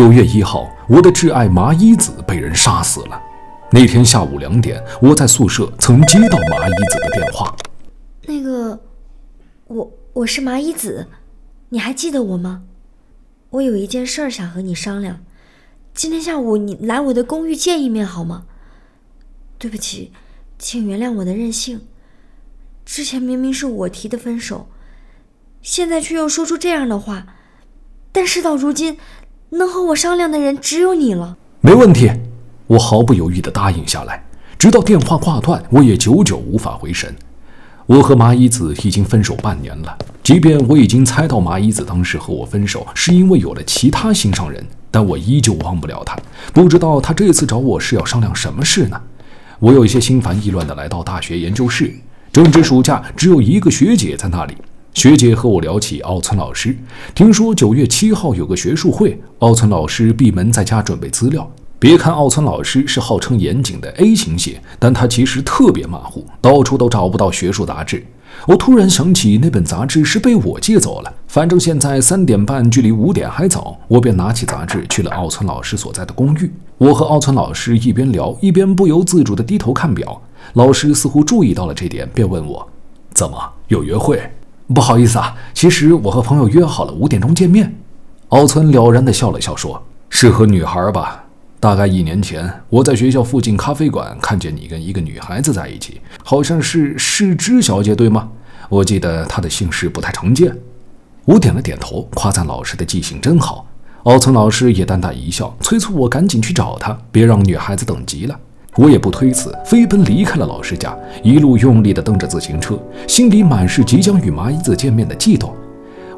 九月一号，我的挚爱麻衣子被人杀死了。那天下午两点，我在宿舍曾接到麻衣子的电话。那个，我我是麻衣子，你还记得我吗？我有一件事儿想和你商量，今天下午你来我的公寓见一面好吗？对不起，请原谅我的任性。之前明明是我提的分手，现在却又说出这样的话，但事到如今。能和我商量的人只有你了。没问题，我毫不犹豫地答应下来。直到电话挂断，我也久久无法回神。我和麻衣子已经分手半年了，即便我已经猜到麻衣子当时和我分手是因为有了其他心上人，但我依旧忘不了她。不知道她这次找我是要商量什么事呢？我有一些心烦意乱地来到大学研究室，正值暑假，只有一个学姐在那里。学姐和我聊起奥村老师，听说九月七号有个学术会，奥村老师闭门在家准备资料。别看奥村老师是号称严谨的 A 型血，但他其实特别马虎，到处都找不到学术杂志。我突然想起那本杂志是被我借走了，反正现在三点半距离五点还早，我便拿起杂志去了奥村老师所在的公寓。我和奥村老师一边聊，一边不由自主地低头看表。老师似乎注意到了这点，便问我：“怎么有约会？”不好意思啊，其实我和朋友约好了五点钟见面。奥村了然地笑了笑，说：“是和女孩吧？大概一年前，我在学校附近咖啡馆看见你跟一个女孩子在一起，好像是世之小姐，对吗？我记得她的姓氏不太常见。”我点了点头，夸赞老师的记性真好。奥村老师也淡淡一笑，催促我赶紧去找她，别让女孩子等急了。我也不推辞，飞奔离开了老师家，一路用力地蹬着自行车，心里满是即将与麻衣子见面的悸动。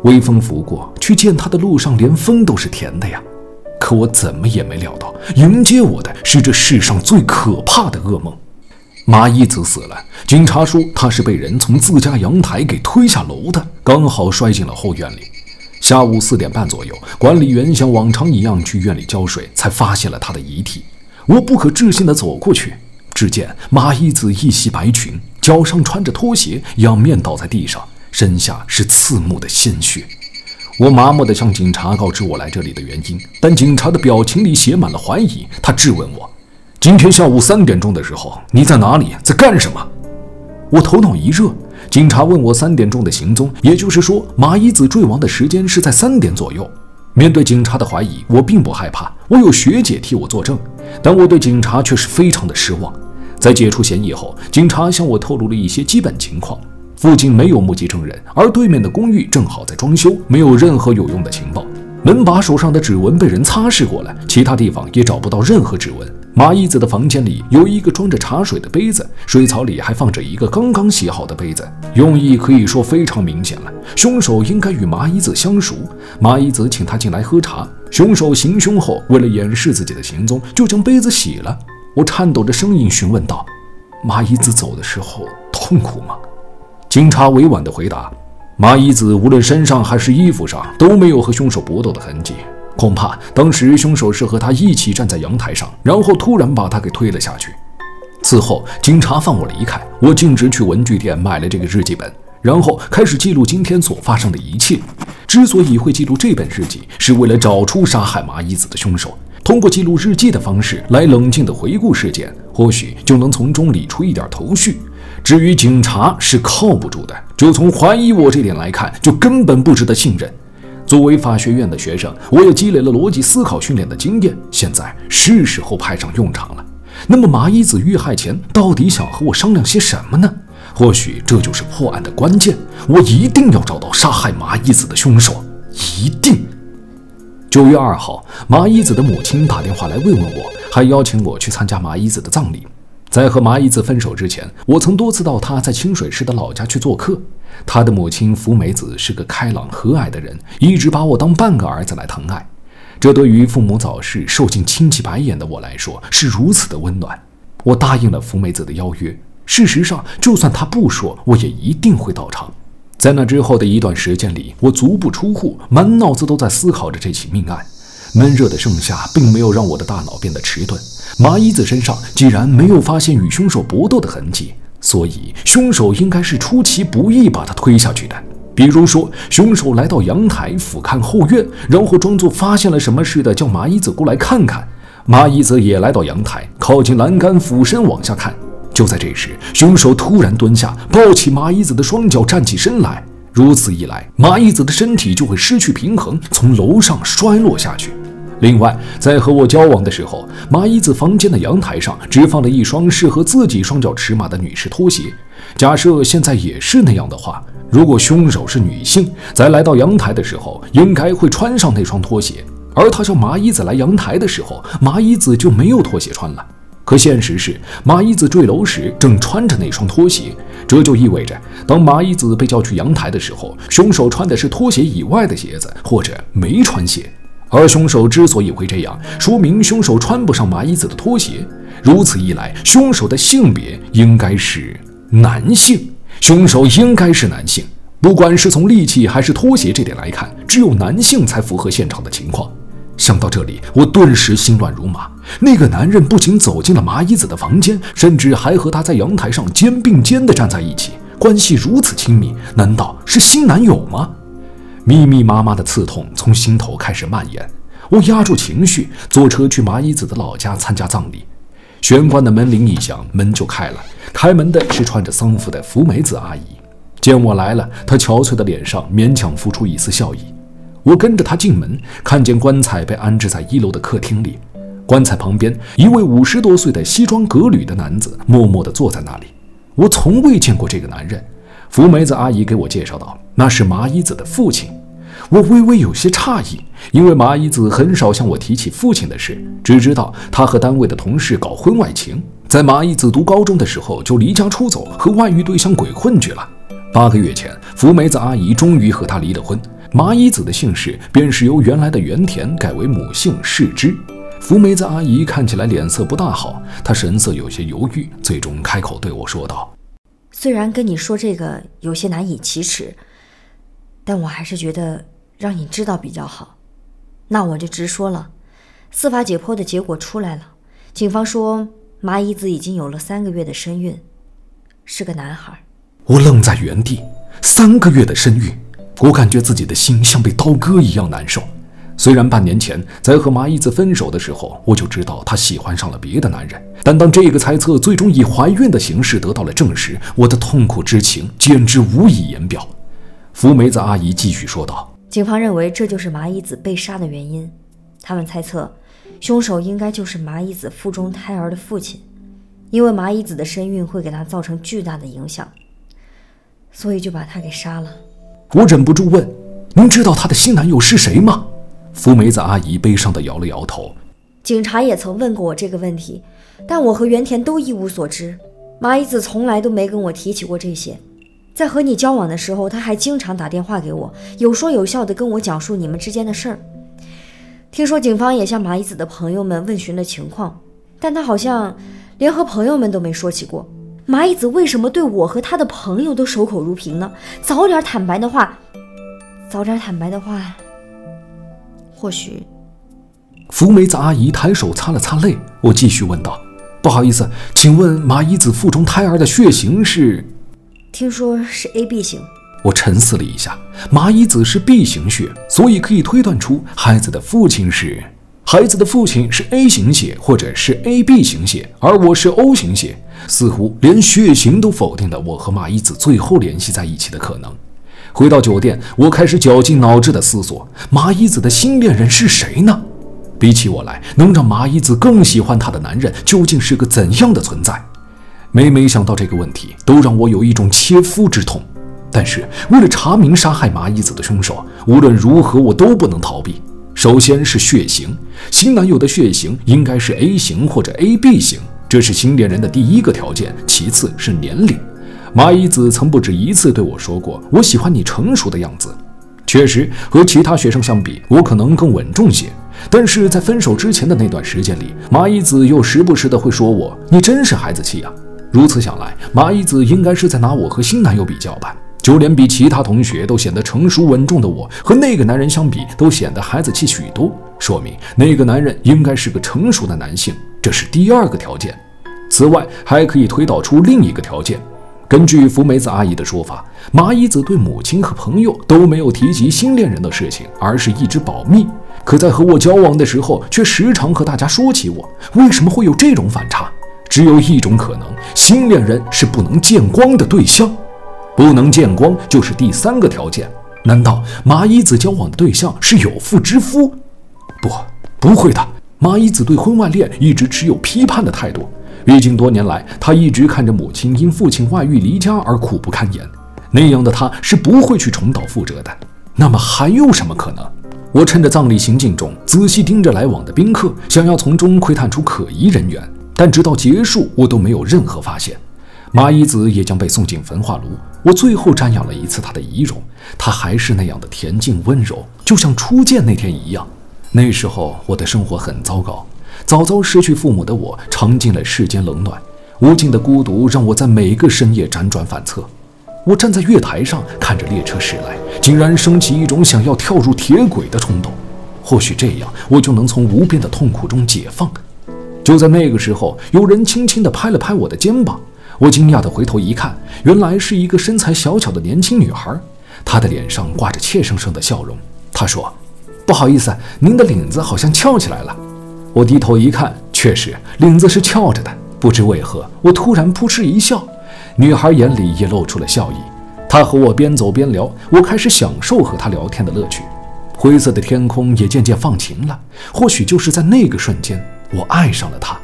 微风拂过，去见他的路上，连风都是甜的呀。可我怎么也没料到，迎接我的是这世上最可怕的噩梦。麻衣子死了，警察说他是被人从自家阳台给推下楼的，刚好摔进了后院里。下午四点半左右，管理员像往常一样去院里浇水，才发现了他的遗体。我不可置信地走过去，只见麻衣子一袭白裙，脚上穿着拖鞋，仰面倒在地上，身下是刺目的鲜血。我麻木地向警察告知我来这里的原因，但警察的表情里写满了怀疑。他质问我：“今天下午三点钟的时候，你在哪里，在干什么？”我头脑一热，警察问我三点钟的行踪，也就是说，麻衣子坠亡的时间是在三点左右。面对警察的怀疑，我并不害怕，我有学姐替我作证。但我对警察却是非常的失望。在解除嫌疑后，警察向我透露了一些基本情况：附近没有目击证人，而对面的公寓正好在装修，没有任何有用的情报。门把手上的指纹被人擦拭过了，其他地方也找不到任何指纹。麻衣子的房间里有一个装着茶水的杯子，水槽里还放着一个刚刚洗好的杯子，用意可以说非常明显了。凶手应该与麻衣子相熟，麻衣子请他进来喝茶。凶手行凶后，为了掩饰自己的行踪，就将杯子洗了。我颤抖着声音询问道：“麻衣子走的时候痛苦吗？”警察委婉地回答：“麻衣子无论身上还是衣服上都没有和凶手搏斗的痕迹。”恐怕当时凶手是和他一起站在阳台上，然后突然把他给推了下去。此后，警察放我离开，我径直去文具店买了这个日记本，然后开始记录今天所发生的一切。之所以会记录这本日记，是为了找出杀害麻衣子的凶手。通过记录日记的方式来冷静地回顾事件，或许就能从中理出一点头绪。至于警察是靠不住的，就从怀疑我这点来看，就根本不值得信任。作为法学院的学生，我也积累了逻辑思考训练的经验，现在是时候派上用场了。那么，麻衣子遇害前到底想和我商量些什么呢？或许这就是破案的关键。我一定要找到杀害麻衣子的凶手，一定。九月二号，麻衣子的母亲打电话来慰问我，还邀请我去参加麻衣子的葬礼。在和麻衣子分手之前，我曾多次到她在清水市的老家去做客。她的母亲福美子是个开朗和蔼的人，一直把我当半个儿子来疼爱。这对于父母早逝、受尽亲戚白眼的我来说是如此的温暖。我答应了福美子的邀约。事实上，就算她不说，我也一定会到场。在那之后的一段时间里，我足不出户，满脑子都在思考着这起命案。闷热的盛夏并没有让我的大脑变得迟钝。麻衣子身上既然没有发现与凶手搏斗的痕迹，所以凶手应该是出其不意把他推下去的。比如说，凶手来到阳台俯瞰后院，然后装作发现了什么似的叫麻衣子过来看看。麻衣子也来到阳台，靠近栏杆，俯身往下看。就在这时，凶手突然蹲下，抱起麻衣子的双脚，站起身来。如此一来，麻衣子的身体就会失去平衡，从楼上摔落下去。另外，在和我交往的时候，麻衣子房间的阳台上只放了一双适合自己双脚尺码的女士拖鞋。假设现在也是那样的话，如果凶手是女性，在来到阳台的时候，应该会穿上那双拖鞋。而他叫麻衣子来阳台的时候，麻衣子就没有拖鞋穿了。可现实是，麻衣子坠楼时正穿着那双拖鞋，这就意味着，当麻衣子被叫去阳台的时候，凶手穿的是拖鞋以外的鞋子，或者没穿鞋。而凶手之所以会这样，说明凶手穿不上麻衣子的拖鞋。如此一来，凶手的性别应该是男性。凶手应该是男性，不管是从利器还是拖鞋这点来看，只有男性才符合现场的情况。想到这里，我顿时心乱如麻。那个男人不仅走进了麻衣子的房间，甚至还和她在阳台上肩并肩地站在一起，关系如此亲密，难道是新男友吗？密密麻麻的刺痛从心头开始蔓延。我压住情绪，坐车去麻衣子的老家参加葬礼。玄关的门铃一响，门就开了。开门的是穿着丧服的福美子阿姨。见我来了，她憔悴的脸上勉强浮出一丝笑意。我跟着她进门，看见棺材被安置在一楼的客厅里。棺材旁边，一位五十多岁的西装革履的男子默默地坐在那里。我从未见过这个男人。福梅子阿姨给我介绍道：“那是麻衣子的父亲。”我微微有些诧异，因为麻衣子很少向我提起父亲的事，只知道他和单位的同事搞婚外情，在麻衣子读高中的时候就离家出走，和外遇对象鬼混去了。八个月前，福梅子阿姨终于和他离了婚。麻衣子的姓氏便是由原来的原田改为母姓世之。福梅子阿姨看起来脸色不大好，她神色有些犹豫，最终开口对我说道：“虽然跟你说这个有些难以启齿，但我还是觉得让你知道比较好。那我就直说了，司法解剖的结果出来了，警方说麻衣子已经有了三个月的身孕，是个男孩。”我愣在原地，三个月的身孕。我感觉自己的心像被刀割一样难受。虽然半年前在和麻衣子分手的时候，我就知道她喜欢上了别的男人，但当这个猜测最终以怀孕的形式得到了证实，我的痛苦之情简直无以言表。福梅子阿姨继续说道：“警方认为这就是麻衣子被杀的原因。他们猜测，凶手应该就是麻衣子腹中胎儿的父亲，因为麻衣子的身孕会给他造成巨大的影响，所以就把他给杀了。”我忍不住问：“您知道她的新男友是谁吗？”福梅子阿姨悲伤地摇了摇头。警察也曾问过我这个问题，但我和原田都一无所知。麻衣子从来都没跟我提起过这些。在和你交往的时候，他还经常打电话给我，有说有笑地跟我讲述你们之间的事儿。听说警方也向麻衣子的朋友们问询了情况，但他好像连和朋友们都没说起过。麻衣子为什么对我和他的朋友都守口如瓶呢？早点坦白的话，早点坦白的话，或许……福梅子阿姨抬手擦了擦泪，我继续问道：“不好意思，请问麻衣子腹中胎儿的血型是？”听说是 A B 型。我沉思了一下，麻衣子是 B 型血，所以可以推断出孩子的父亲是。孩子的父亲是 A 型血，或者是 AB 型血，而我是 O 型血，似乎连血型都否定了我和麻衣子最后联系在一起的可能。回到酒店，我开始绞尽脑汁地思索：麻衣子的新恋人是谁呢？比起我来，能让麻衣子更喜欢他的男人究竟是个怎样的存在？每每想到这个问题，都让我有一种切肤之痛。但是，为了查明杀害麻衣子的凶手，无论如何我都不能逃避。首先是血型，新男友的血型应该是 A 型或者 AB 型，这是新恋人的第一个条件。其次是年龄，麻衣子曾不止一次对我说过：“我喜欢你成熟的样子。”确实，和其他学生相比，我可能更稳重些。但是在分手之前的那段时间里，麻衣子又时不时的会说我：“你真是孩子气啊！”如此想来，麻衣子应该是在拿我和新男友比较吧。就连比其他同学都显得成熟稳重的我，和那个男人相比，都显得孩子气许多。说明那个男人应该是个成熟的男性，这是第二个条件。此外，还可以推导出另一个条件：根据福梅子阿姨的说法，麻衣子对母亲和朋友都没有提及新恋人的事情，而是一直保密。可在和我交往的时候，却时常和大家说起我。为什么会有这种反差？只有一种可能：新恋人是不能见光的对象。不能见光就是第三个条件。难道麻衣子交往的对象是有妇之夫？不，不会的。麻衣子对婚外恋一直持有批判的态度。毕竟多年来，他一直看着母亲因父亲外遇离家而苦不堪言，那样的他是不会去重蹈覆辙的。那么还有什么可能？我趁着葬礼行进中，仔细盯着来往的宾客，想要从中窥探出可疑人员，但直到结束，我都没有任何发现。麻衣子也将被送进焚化炉，我最后瞻仰了一次她的仪容，她还是那样的恬静温柔，就像初见那天一样。那时候我的生活很糟糕。早早失去父母的我，尝尽了世间冷暖，无尽的孤独让我在每个深夜辗转反侧。我站在月台上，看着列车驶来，竟然升起一种想要跳入铁轨的冲动。或许这样，我就能从无边的痛苦中解放。就在那个时候，有人轻轻地拍了拍我的肩膀，我惊讶地回头一看，原来是一个身材小巧的年轻女孩，她的脸上挂着怯生生的笑容。她说：“不好意思，您的领子好像翘起来了。”我低头一看，确实领子是翘着的。不知为何，我突然扑哧一笑，女孩眼里也露出了笑意。她和我边走边聊，我开始享受和她聊天的乐趣。灰色的天空也渐渐放晴了。或许就是在那个瞬间，我爱上了她，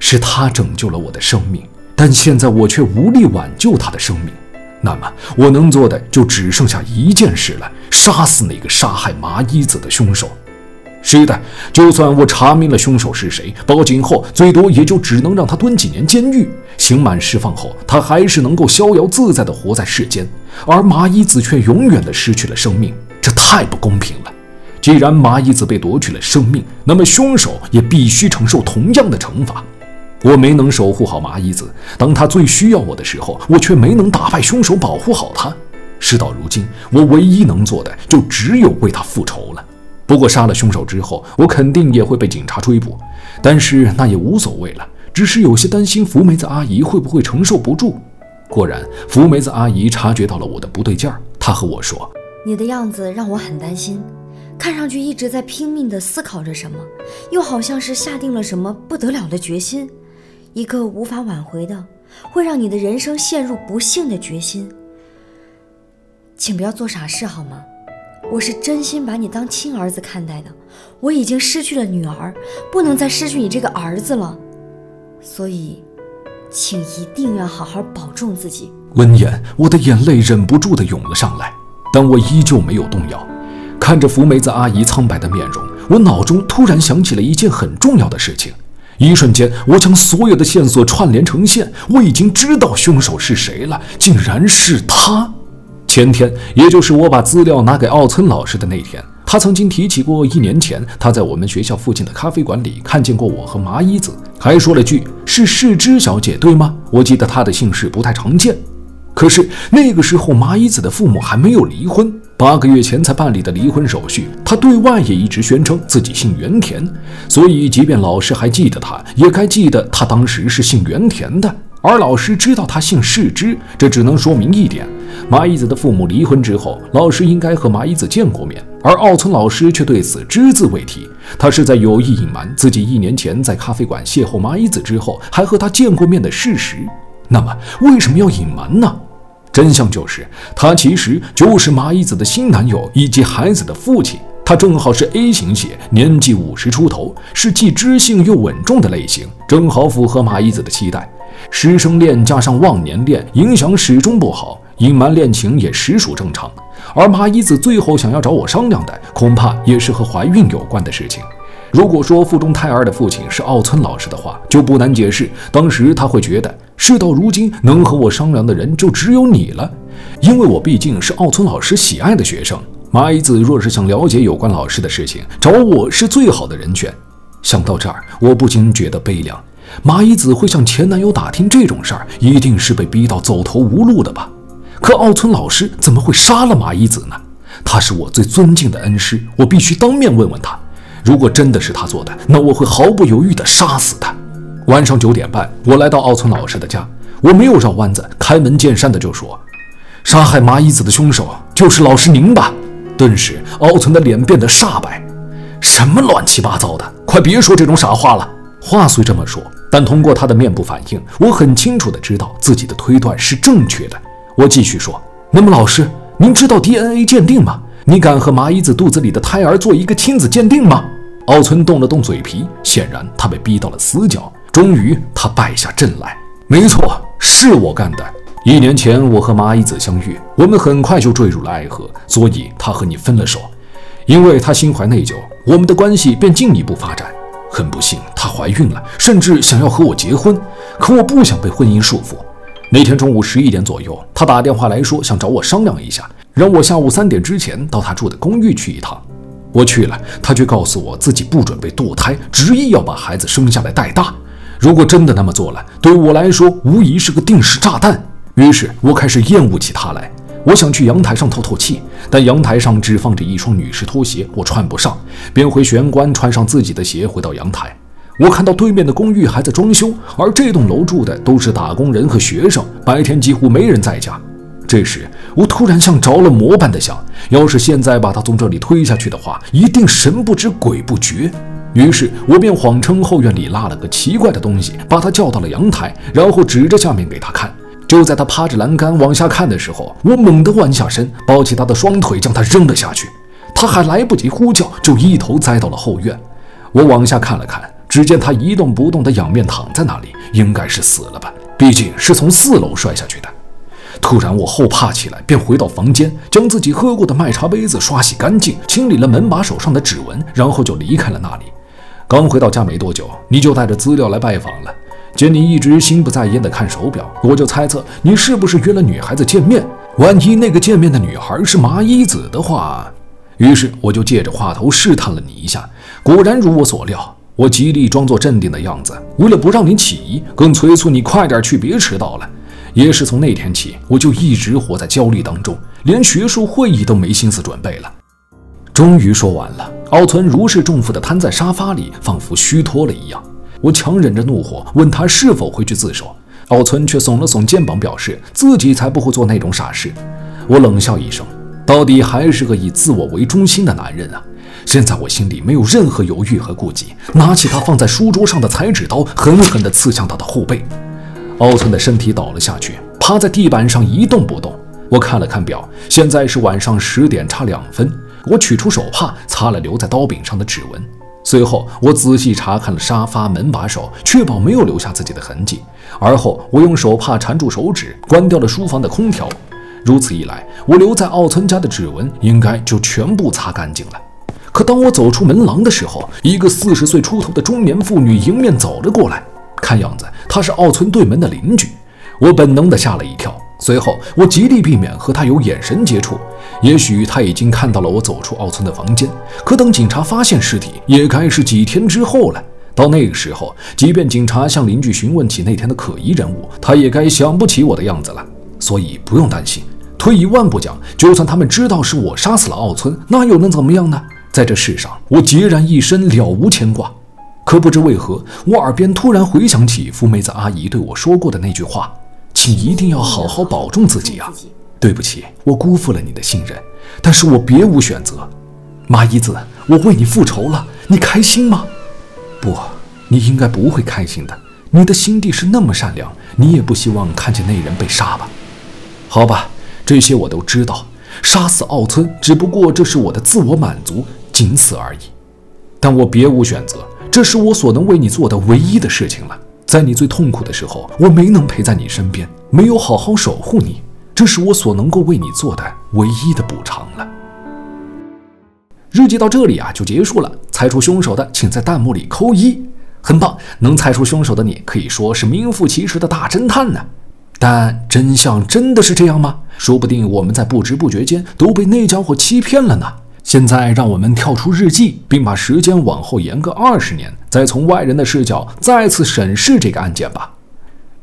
是她拯救了我的生命，但现在我却无力挽救她的生命。那么，我能做的就只剩下一件事了：杀死那个杀害麻衣子的凶手。是的，就算我查明了凶手是谁，报警后最多也就只能让他蹲几年监狱。刑满释放后，他还是能够逍遥自在地活在世间，而麻衣子却永远地失去了生命，这太不公平了。既然麻衣子被夺去了生命，那么凶手也必须承受同样的惩罚。我没能守护好麻衣子，当他最需要我的时候，我却没能打败凶手，保护好他。事到如今，我唯一能做的就只有为他复仇了。不过杀了凶手之后，我肯定也会被警察追捕，但是那也无所谓了，只是有些担心福梅子阿姨会不会承受不住。果然，福梅子阿姨察觉到了我的不对劲儿，她和我说：“你的样子让我很担心，看上去一直在拼命地思考着什么，又好像是下定了什么不得了的决心，一个无法挽回的，会让你的人生陷入不幸的决心。请不要做傻事好吗？”我是真心把你当亲儿子看待的，我已经失去了女儿，不能再失去你这个儿子了，所以，请一定要好好保重自己。闻言，我的眼泪忍不住的涌了上来，但我依旧没有动摇。看着福梅子阿姨苍白的面容，我脑中突然想起了一件很重要的事情。一瞬间，我将所有的线索串联成线，我已经知道凶手是谁了，竟然是他。前天，也就是我把资料拿给奥村老师的那天，他曾经提起过一年前他在我们学校附近的咖啡馆里看见过我和麻衣子，还说了句“是世之小姐，对吗？”我记得她的姓氏不太常见。可是那个时候，麻衣子的父母还没有离婚，八个月前才办理的离婚手续。他对外也一直宣称自己姓原田，所以即便老师还记得他，也该记得他当时是姓原田的。而老师知道他姓世之，这只能说明一点：麻衣子的父母离婚之后，老师应该和麻衣子见过面，而奥村老师却对此只字未提。他是在有意隐瞒自己一年前在咖啡馆邂逅麻衣子之后，还和他见过面的事实。那么，为什么要隐瞒呢？真相就是，他其实就是麻衣子的新男友以及孩子的父亲。他正好是 A 型血，年纪五十出头，是既知性又稳重的类型，正好符合麻衣子的期待。师生恋加上忘年恋，影响始终不好，隐瞒恋情也实属正常。而麻衣子最后想要找我商量的，恐怕也是和怀孕有关的事情。如果说腹中胎儿的父亲是奥村老师的话，就不难解释，当时他会觉得事到如今能和我商量的人就只有你了，因为我毕竟是奥村老师喜爱的学生。麻衣子若是想了解有关老师的事情，找我是最好的人选。想到这儿，我不禁觉得悲凉。麻衣子会向前男友打听这种事儿，一定是被逼到走投无路的吧？可奥村老师怎么会杀了麻衣子呢？他是我最尊敬的恩师，我必须当面问问他。如果真的是他做的，那我会毫不犹豫地杀死他。晚上九点半，我来到奥村老师的家，我没有绕弯子，开门见山的就说：“杀害麻衣子的凶手就是老师您吧？”顿时，奥村的脸变得煞白。什么乱七八糟的！快别说这种傻话了。话虽这么说，但通过他的面部反应，我很清楚的知道自己的推断是正确的。我继续说：“那么，老师，您知道 DNA 鉴定吗？你敢和麻衣子肚子里的胎儿做一个亲子鉴定吗？”奥村动了动嘴皮，显然他被逼到了死角。终于，他败下阵来。没错，是我干的。一年前，我和麻衣子相遇，我们很快就坠入了爱河，所以他和你分了手。因为他心怀内疚，我们的关系便进一步发展。很不幸，她怀孕了，甚至想要和我结婚。可我不想被婚姻束缚。那天中午十一点左右，他打电话来说想找我商量一下，让我下午三点之前到他住的公寓去一趟。我去了，他却告诉我自己不准备堕胎，执意要把孩子生下来带大。如果真的那么做了，对我来说无疑是个定时炸弹。于是我开始厌恶起他来。我想去阳台上透透气，但阳台上只放着一双女士拖鞋，我穿不上，便回玄关穿上自己的鞋，回到阳台。我看到对面的公寓还在装修，而这栋楼住的都是打工人和学生，白天几乎没人在家。这时，我突然像着了魔般的想：要是现在把他从这里推下去的话，一定神不知鬼不觉。于是，我便谎称后院里拉了个奇怪的东西，把他叫到了阳台，然后指着下面给他看。就在他趴着栏杆往下看的时候，我猛地弯下身，抱起他的双腿，将他扔了下去。他还来不及呼叫，就一头栽到了后院。我往下看了看，只见他一动不动地仰面躺在那里，应该是死了吧？毕竟是从四楼摔下去的。突然，我后怕起来，便回到房间，将自己喝过的麦茶杯子刷洗干净，清理了门把手上的指纹，然后就离开了那里。刚回到家没多久，你就带着资料来拜访了。见你一直心不在焉地看手表，我就猜测你是不是约了女孩子见面。万一那个见面的女孩是麻衣子的话，于是我就借着话头试探了你一下。果然如我所料，我极力装作镇定的样子，为了不让你起疑，更催促你快点去，别迟到了。也是从那天起，我就一直活在焦虑当中，连学术会议都没心思准备了。终于说完了，奥村如释重负地瘫在沙发里，仿佛虚脱了一样。我强忍着怒火，问他是否会去自首。奥村却耸了耸肩膀，表示自己才不会做那种傻事。我冷笑一声，到底还是个以自我为中心的男人啊！现在我心里没有任何犹豫和顾忌，拿起他放在书桌上的裁纸刀，狠狠地刺向他的后背。奥村的身体倒了下去，趴在地板上一动不动。我看了看表，现在是晚上十点差两分。我取出手帕，擦了留在刀柄上的指纹。随后，我仔细查看了沙发、门把手，确保没有留下自己的痕迹。而后，我用手帕缠住手指，关掉了书房的空调。如此一来，我留在奥村家的指纹应该就全部擦干净了。可当我走出门廊的时候，一个四十岁出头的中年妇女迎面走了过来，看样子她是奥村对门的邻居。我本能地吓了一跳。随后，我极力避免和她有眼神接触。也许她已经看到了我走出奥村的房间，可等警察发现尸体，也该是几天之后了。到那个时候，即便警察向邻居询问起那天的可疑人物，他也该想不起我的样子了。所以不用担心。退一万步讲，就算他们知道是我杀死了奥村，那又能怎么样呢？在这世上，我孑然一身，了无牵挂。可不知为何，我耳边突然回想起福妹子阿姨对我说过的那句话。请一定要好好保重自己啊！对不起，我辜负了你的信任，但是我别无选择。麻衣子，我为你复仇了，你开心吗？不，你应该不会开心的。你的心地是那么善良，你也不希望看见那人被杀吧？好吧，这些我都知道。杀死奥村只不过这是我的自我满足，仅此而已。但我别无选择，这是我所能为你做的唯一的事情了。在你最痛苦的时候，我没能陪在你身边，没有好好守护你，这是我所能够为你做的唯一的补偿了。日记到这里啊就结束了，猜出凶手的请在弹幕里扣一，很棒，能猜出凶手的你可以说是名副其实的大侦探呢。但真相真的是这样吗？说不定我们在不知不觉间都被那家伙欺骗了呢。现在让我们跳出日记，并把时间往后延个二十年，再从外人的视角再次审视这个案件吧。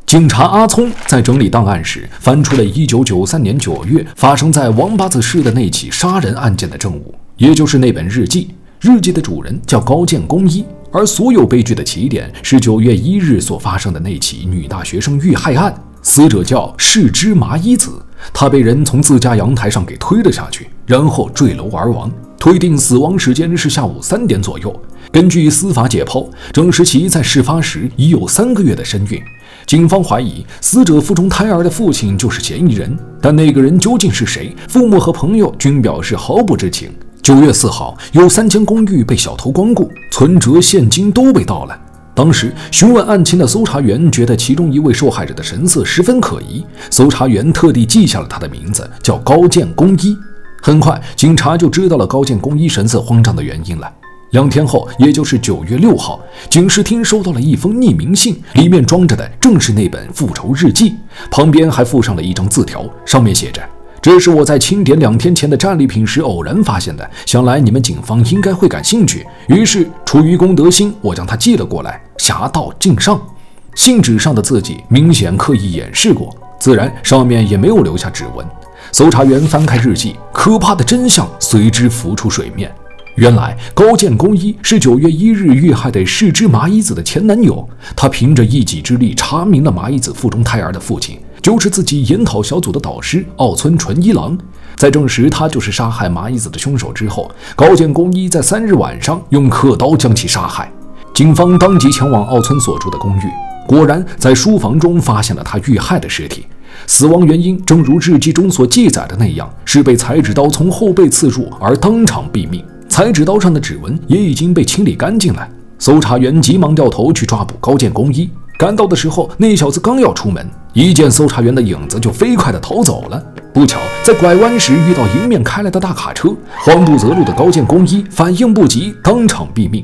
警察阿聪在整理档案时，翻出了1993年9月发生在王八子市的那起杀人案件的证物，也就是那本日记。日记的主人叫高建公一，而所有悲剧的起点是9月1日所发生的那起女大学生遇害案。死者叫世之麻衣子，他被人从自家阳台上给推了下去，然后坠楼而亡。推定死亡时间是下午三点左右。根据司法解剖，郑时奇在事发时已有三个月的身孕。警方怀疑死者腹中胎儿的父亲就是嫌疑人，但那个人究竟是谁？父母和朋友均表示毫不知情。九月四号，有三间公寓被小偷光顾，存折、现金都被盗了。当时询问案情的搜查员觉得其中一位受害者的神色十分可疑，搜查员特地记下了他的名字，叫高建公一。很快，警察就知道了高建公一神色慌张的原因了。两天后，也就是九月六号，警视厅收到了一封匿名信，里面装着的正是那本复仇日记，旁边还附上了一张字条，上面写着：“这是我在清点两天前的战利品时偶然发现的，想来你们警方应该会感兴趣，于是出于公德心，我将它寄了过来，侠盗敬上。”信纸上的字迹明显刻意掩饰过，自然上面也没有留下指纹。搜查员翻开日记，可怕的真相随之浮出水面。原来高建公一是九月一日遇害的市之麻衣子的前男友，他凭着一己之力查明了麻衣子腹中胎儿的父亲就是自己研讨小组的导师奥村纯一郎。在证实他就是杀害麻衣子的凶手之后，高建公一在三日晚上用刻刀将其杀害。警方当即前往奥村所住的公寓，果然在书房中发现了他遇害的尸体。死亡原因正如日记中所记载的那样，是被裁纸刀从后背刺入而当场毙命。裁纸刀上的指纹也已经被清理干净了。搜查员急忙掉头去抓捕高建公一。赶到的时候，那小子刚要出门，一见搜查员的影子就飞快地逃走了。不巧，在拐弯时遇到迎面开来的大卡车，慌不择路的高建公一反应不及，当场毙命。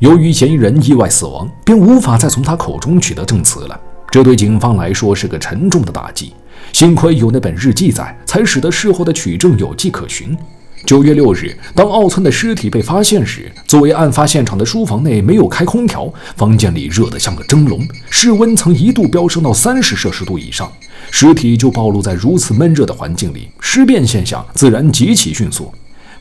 由于嫌疑人意外死亡，便无法再从他口中取得证词了。这对警方来说是个沉重的打击。幸亏有那本日记在，才使得事后的取证有迹可循。九月六日，当奥村的尸体被发现时，作为案发现场的书房内没有开空调，房间里热得像个蒸笼，室温曾一度飙升到三十摄氏度以上。尸体就暴露在如此闷热的环境里，尸变现象自然极其迅速。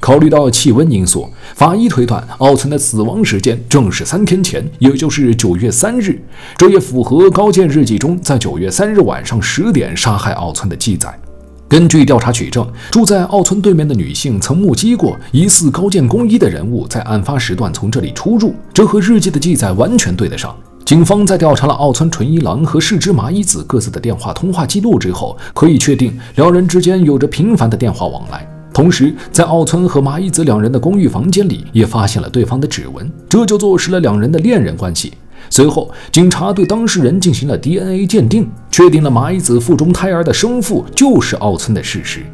考虑到气温因素，法医推断奥村的死亡时间正是三天前，也就是九月三日。这也符合高见日记中在九月三日晚上十点杀害奥村的记载。根据调查取证，住在奥村对面的女性曾目击过疑似高见公一的人物在案发时段从这里出入，这和日记的记载完全对得上。警方在调查了奥村纯一郎和世之麻衣子各自的电话通话记录之后，可以确定两人之间有着频繁的电话往来。同时，在奥村和麻衣子两人的公寓房间里也发现了对方的指纹，这就坐实了两人的恋人关系。随后，警察对当事人进行了 DNA 鉴定，确定了麻衣子腹中胎儿的生父就是奥村的事实。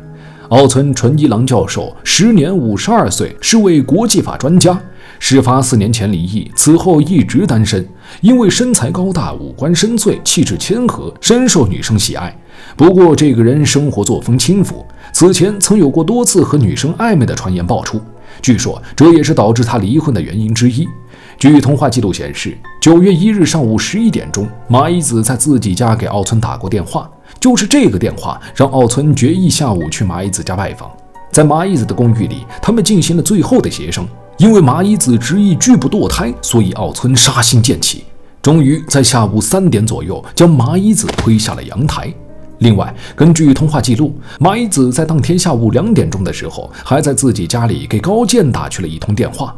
奥村纯一郎教授时年五十二岁，是位国际法专家。事发四年前离异，此后一直单身。因为身材高大、五官深邃、气质谦和，深受女生喜爱。不过，这个人生活作风轻浮，此前曾有过多次和女生暧昧的传言爆出，据说这也是导致他离婚的原因之一。据通话记录显示，九月一日上午十一点钟，麻衣子在自己家给奥村打过电话。就是这个电话让奥村决意下午去麻衣子家拜访。在麻衣子的公寓里，他们进行了最后的协商。因为麻衣子执意拒不堕胎，所以奥村杀心渐起，终于在下午三点左右将麻衣子推下了阳台。另外，根据通话记录，麻衣子在当天下午两点钟的时候，还在自己家里给高健打去了一通电话。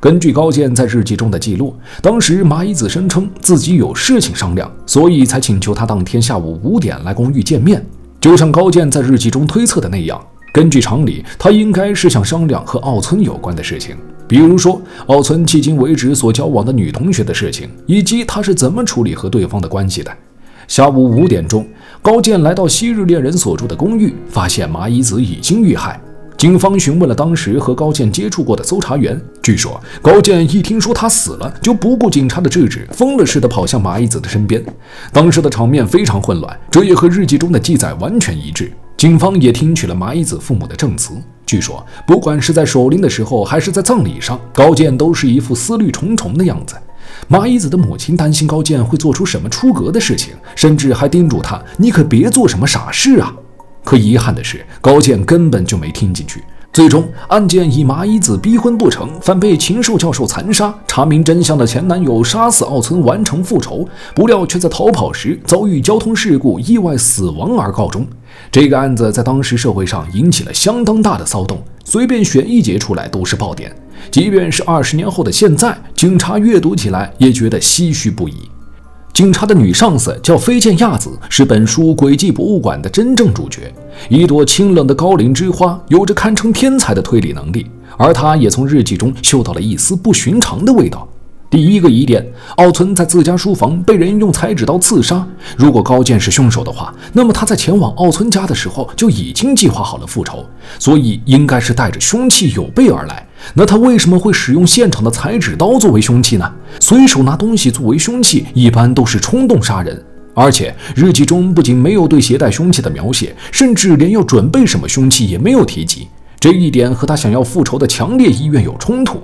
根据高健在日记中的记录，当时麻衣子声称自己有事情商量，所以才请求他当天下午五点来公寓见面。就像高健在日记中推测的那样，根据常理，他应该是想商量和奥村有关的事情，比如说奥村迄今为止所交往的女同学的事情，以及他是怎么处理和对方的关系的。下午五点钟，高健来到昔日恋人所住的公寓，发现麻衣子已经遇害。警方询问了当时和高健接触过的搜查员，据说高健一听说他死了，就不顾警察的制止，疯了似的跑向麻衣子的身边。当时的场面非常混乱，这也和日记中的记载完全一致。警方也听取了麻衣子父母的证词，据说不管是在守灵的时候，还是在葬礼上，高健都是一副思虑重重的样子。麻衣子的母亲担心高健会做出什么出格的事情，甚至还叮嘱他：“你可别做什么傻事啊。”可遗憾的是，高健根本就没听进去。最终，案件以麻衣子逼婚不成，反被禽兽教授残杀，查明真相的前男友杀死奥村完成复仇，不料却在逃跑时遭遇交通事故意外死亡而告终。这个案子在当时社会上引起了相当大的骚动，随便选一节出来都是爆点。即便是二十年后的现在，警察阅读起来也觉得唏嘘不已。警察的女上司叫飞剑亚子，是本书诡计博物馆的真正主角，一朵清冷的高岭之花，有着堪称天才的推理能力，而她也从日记中嗅到了一丝不寻常的味道。第一个疑点，奥村在自家书房被人用裁纸刀刺杀。如果高健是凶手的话，那么他在前往奥村家的时候就已经计划好了复仇，所以应该是带着凶器有备而来。那他为什么会使用现场的裁纸刀作为凶器呢？随手拿东西作为凶器，一般都是冲动杀人。而且日记中不仅没有对携带凶器的描写，甚至连要准备什么凶器也没有提及。这一点和他想要复仇的强烈意愿有冲突。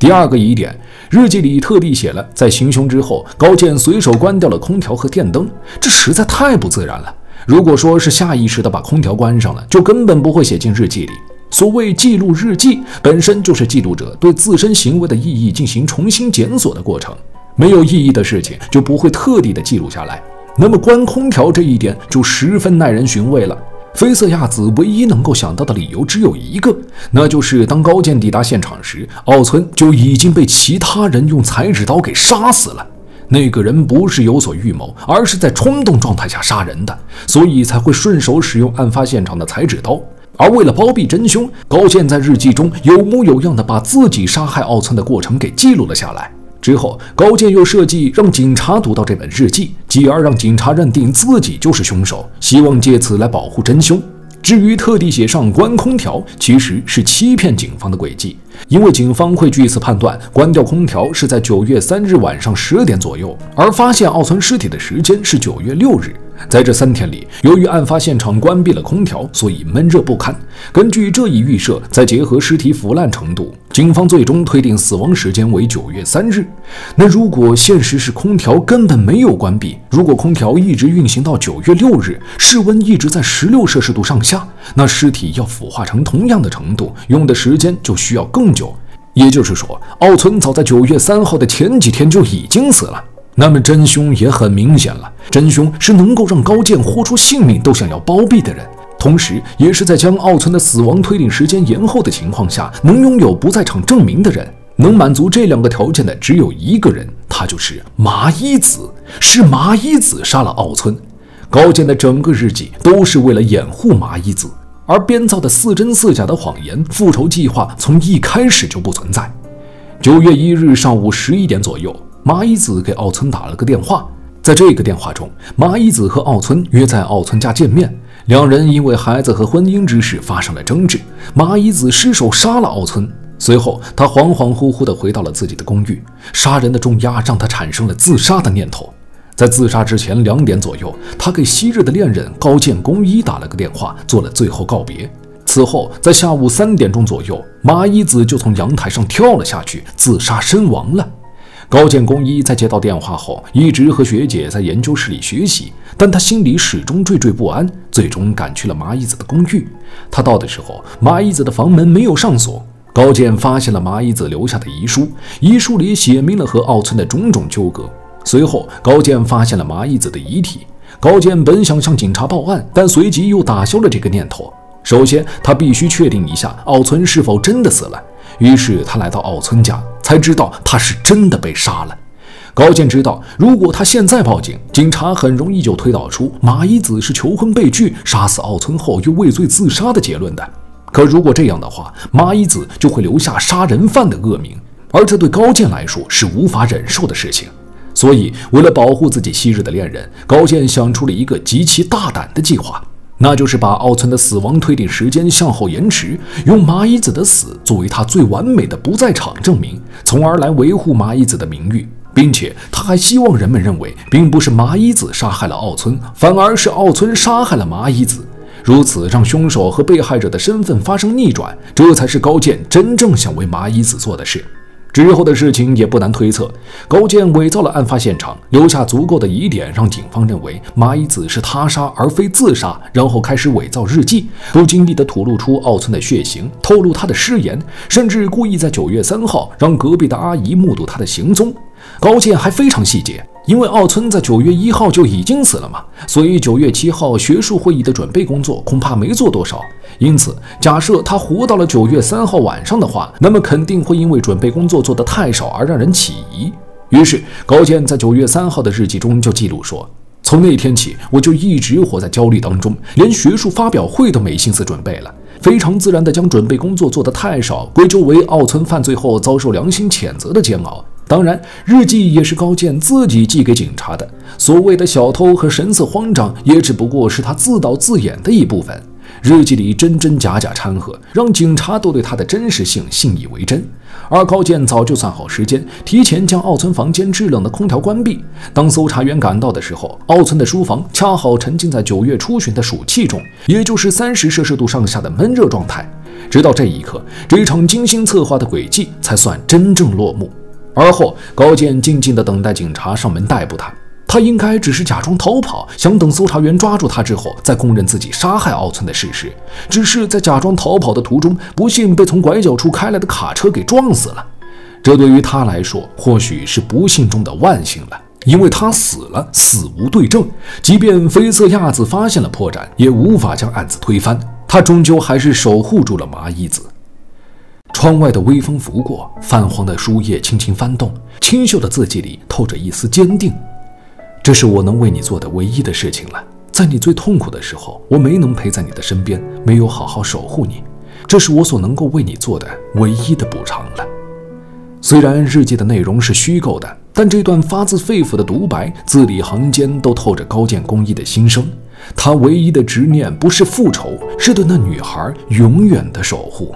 第二个疑点，日记里特地写了，在行凶之后，高健随手关掉了空调和电灯，这实在太不自然了。如果说是下意识的把空调关上了，就根本不会写进日记里。所谓记录日记，本身就是记录者对自身行为的意义进行重新检索的过程。没有意义的事情就不会特地的记录下来。那么关空调这一点就十分耐人寻味了。绯色亚子唯一能够想到的理由只有一个，那就是当高健抵达现场时，奥村就已经被其他人用裁纸刀给杀死了。那个人不是有所预谋，而是在冲动状态下杀人的，所以才会顺手使用案发现场的裁纸刀。而为了包庇真凶，高健在日记中有模有样的把自己杀害奥村的过程给记录了下来。之后，高健又设计让警察读到这本日记，继而让警察认定自己就是凶手，希望借此来保护真凶。至于特地写上关空调，其实是欺骗警方的诡计，因为警方会据此判断关掉空调是在九月三日晚上十点左右，而发现奥村尸体的时间是九月六日。在这三天里，由于案发现场关闭了空调，所以闷热不堪。根据这一预设，再结合尸体腐烂程度，警方最终推定死亡时间为九月三日。那如果现实是空调根本没有关闭，如果空调一直运行到九月六日，室温一直在十六摄氏度上下，那尸体要腐化成同样的程度，用的时间就需要更久。也就是说，奥村早在九月三号的前几天就已经死了。那么真凶也很明显了，真凶是能够让高健豁出性命都想要包庇的人，同时也是在将奥村的死亡推定时间延后的情况下，能拥有不在场证明的人。能满足这两个条件的只有一个人，他就是麻衣子。是麻衣子杀了奥村。高健的整个日记都是为了掩护麻衣子而编造的似真似假的谎言。复仇计划从一开始就不存在。九月一日上午十一点左右。麻衣子给奥村打了个电话，在这个电话中，麻衣子和奥村约在奥村家见面。两人因为孩子和婚姻之事发生了争执，麻衣子失手杀了奥村。随后，他恍恍惚惚地回到了自己的公寓。杀人的重压让他产生了自杀的念头。在自杀之前两点左右，他给昔日的恋人高建公一打了个电话，做了最后告别。此后，在下午三点钟左右，麻衣子就从阳台上跳了下去，自杀身亡了。高建公一在接到电话后，一直和学姐在研究室里学习，但他心里始终惴惴不安，最终赶去了麻衣子的公寓。他到的时候，麻衣子的房门没有上锁。高建发现了麻衣子留下的遗书，遗书里写明了和奥村的种种纠葛。随后，高建发现了麻衣子的遗体。高建本想向警察报案，但随即又打消了这个念头。首先，他必须确定一下奥村是否真的死了。于是，他来到奥村家。才知道他是真的被杀了。高健知道，如果他现在报警，警察很容易就推导出马一子是求婚被拒、杀死奥村后又畏罪自杀的结论的。可如果这样的话，马一子就会留下杀人犯的恶名，而这对高健来说是无法忍受的事情。所以，为了保护自己昔日的恋人，高健想出了一个极其大胆的计划。那就是把奥村的死亡推定时间向后延迟，用麻衣子的死作为他最完美的不在场证明，从而来维护麻衣子的名誉，并且他还希望人们认为，并不是麻衣子杀害了奥村，反而是奥村杀害了麻衣子，如此让凶手和被害者的身份发生逆转，这才是高健真正想为麻衣子做的事。之后的事情也不难推测，高健伪造了案发现场，留下足够的疑点，让警方认为麻衣子是他杀而非自杀，然后开始伪造日记，不经意地吐露出奥村的血型，透露他的尸言，甚至故意在九月三号让隔壁的阿姨目睹他的行踪。高健还非常细节。因为奥村在九月一号就已经死了嘛，所以九月七号学术会议的准备工作恐怕没做多少。因此，假设他活到了九月三号晚上的话，那么肯定会因为准备工作做得太少而让人起疑。于是，高健在九月三号的日记中就记录说：“从那天起，我就一直活在焦虑当中，连学术发表会都没心思准备了。非常自然地将准备工作做得太少归咎为奥村犯罪后遭受良心谴责的煎熬。”当然，日记也是高健自己寄给警察的。所谓的小偷和神色慌张，也只不过是他自导自演的一部分。日记里真真假假掺和，让警察都对他的真实性信以为真。而高健早就算好时间，提前将奥村房间制冷的空调关闭。当搜查员赶到的时候，奥村的书房恰好沉浸在九月初旬的暑气中，也就是三十摄氏度上下的闷热状态。直到这一刻，这场精心策划的诡计才算真正落幕。而后，高健静静地等待警察上门逮捕他。他应该只是假装逃跑，想等搜查员抓住他之后，再供认自己杀害奥村的事实。只是在假装逃跑的途中，不幸被从拐角处开来的卡车给撞死了。这对于他来说，或许是不幸中的万幸了，因为他死了，死无对证。即便绯色亚子发现了破绽，也无法将案子推翻。他终究还是守护住了麻衣子。窗外的微风拂过，泛黄的书页轻轻翻动，清秀的字迹里透着一丝坚定。这是我能为你做的唯一的事情了。在你最痛苦的时候，我没能陪在你的身边，没有好好守护你，这是我所能够为你做的唯一的补偿了。虽然日记的内容是虚构的，但这段发自肺腑的独白，字里行间都透着高见公益的心声。他唯一的执念不是复仇，是对那女孩永远的守护。